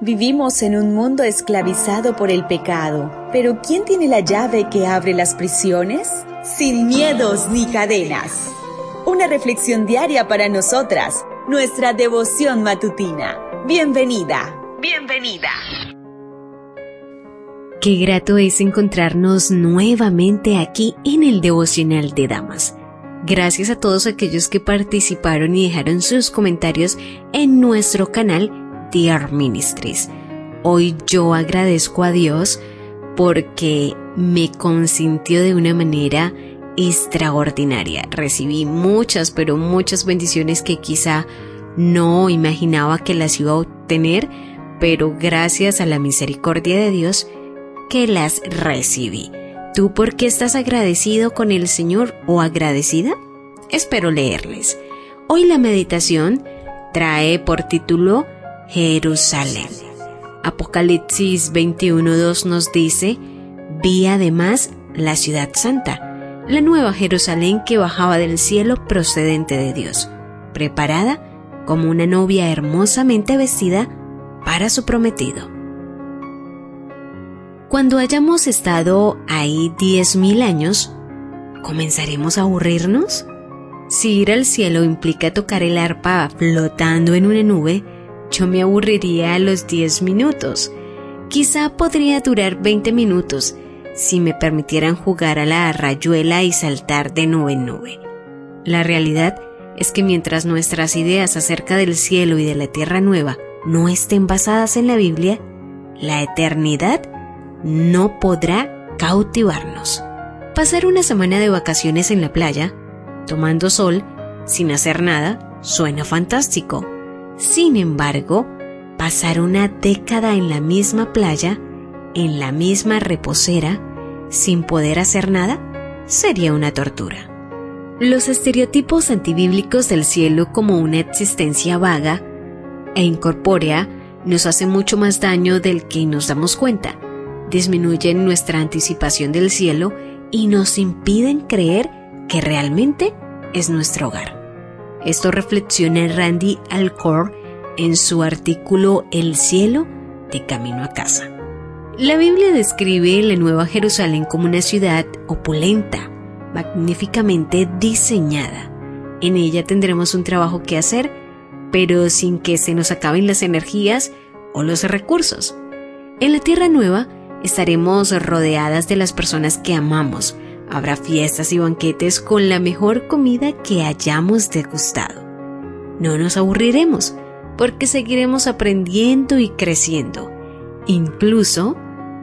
Vivimos en un mundo esclavizado por el pecado, pero ¿quién tiene la llave que abre las prisiones? Sin miedos ni cadenas. Una reflexión diaria para nosotras, nuestra devoción matutina. Bienvenida, bienvenida. Qué grato es encontrarnos nuevamente aquí en el devocional de damas. Gracias a todos aquellos que participaron y dejaron sus comentarios en nuestro canal Dear Ministries. Hoy yo agradezco a Dios porque me consintió de una manera extraordinaria. Recibí muchas, pero muchas bendiciones que quizá no imaginaba que las iba a obtener, pero gracias a la misericordia de Dios que las recibí. ¿Tú por qué estás agradecido con el Señor o agradecida? Espero leerles. Hoy la meditación trae por título Jerusalén. Apocalipsis 21.2 nos dice, vi además la ciudad santa, la nueva Jerusalén que bajaba del cielo procedente de Dios, preparada como una novia hermosamente vestida para su prometido. Cuando hayamos estado ahí diez mil años, ¿comenzaremos a aburrirnos? Si ir al cielo implica tocar el arpa flotando en una nube, yo me aburriría a los 10 minutos. Quizá podría durar 20 minutos si me permitieran jugar a la rayuela y saltar de nube en nube. La realidad es que mientras nuestras ideas acerca del cielo y de la tierra nueva no estén basadas en la Biblia, la eternidad no podrá cautivarnos. Pasar una semana de vacaciones en la playa, tomando sol, sin hacer nada, suena fantástico sin embargo, pasar una década en la misma playa, en la misma reposera, sin poder hacer nada, sería una tortura. Los estereotipos antibíblicos del cielo como una existencia vaga e incorpórea nos hacen mucho más daño del que nos damos cuenta, disminuyen nuestra anticipación del cielo y nos impiden creer que realmente es nuestro hogar. Esto reflexiona Randy Alcor en su artículo El cielo de camino a casa. La Biblia describe la Nueva Jerusalén como una ciudad opulenta, magníficamente diseñada. En ella tendremos un trabajo que hacer, pero sin que se nos acaben las energías o los recursos. En la Tierra Nueva estaremos rodeadas de las personas que amamos, Habrá fiestas y banquetes con la mejor comida que hayamos degustado. No nos aburriremos porque seguiremos aprendiendo y creciendo. Incluso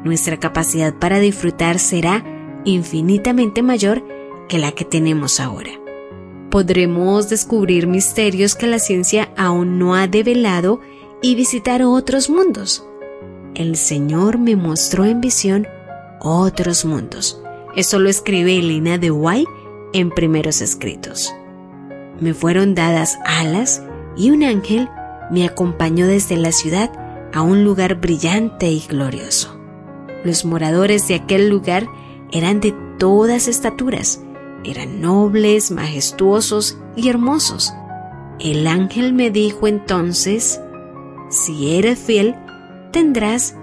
nuestra capacidad para disfrutar será infinitamente mayor que la que tenemos ahora. Podremos descubrir misterios que la ciencia aún no ha develado y visitar otros mundos. El Señor me mostró en visión otros mundos eso lo escribe Elena de White en primeros escritos. Me fueron dadas alas y un ángel me acompañó desde la ciudad a un lugar brillante y glorioso. Los moradores de aquel lugar eran de todas estaturas, eran nobles, majestuosos y hermosos. El ángel me dijo entonces, si eres fiel, tendrás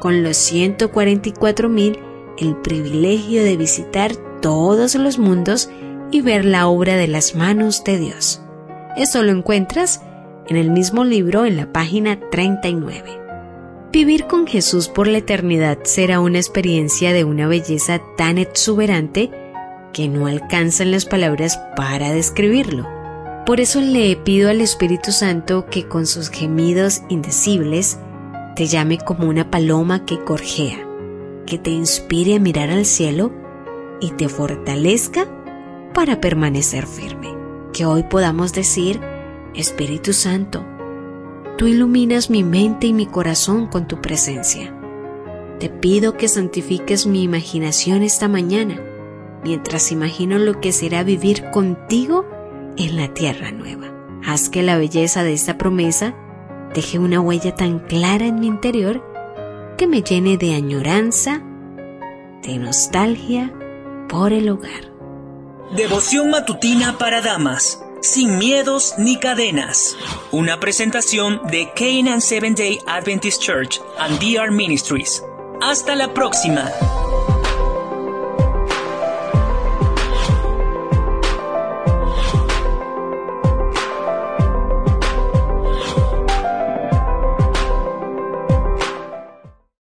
con los 144 mil el privilegio de visitar todos los mundos y ver la obra de las manos de Dios. Eso lo encuentras en el mismo libro en la página 39. Vivir con Jesús por la eternidad será una experiencia de una belleza tan exuberante que no alcanzan las palabras para describirlo. Por eso le pido al Espíritu Santo que con sus gemidos indecibles te llame como una paloma que corjea que te inspire a mirar al cielo y te fortalezca para permanecer firme. Que hoy podamos decir, Espíritu Santo, tú iluminas mi mente y mi corazón con tu presencia. Te pido que santifiques mi imaginación esta mañana, mientras imagino lo que será vivir contigo en la tierra nueva. Haz que la belleza de esta promesa deje una huella tan clara en mi interior que me llene de añoranza, de nostalgia por el hogar. Devoción matutina para damas. Sin miedos ni cadenas. Una presentación de Canaan Seventh Day Adventist Church and DR Ministries. Hasta la próxima.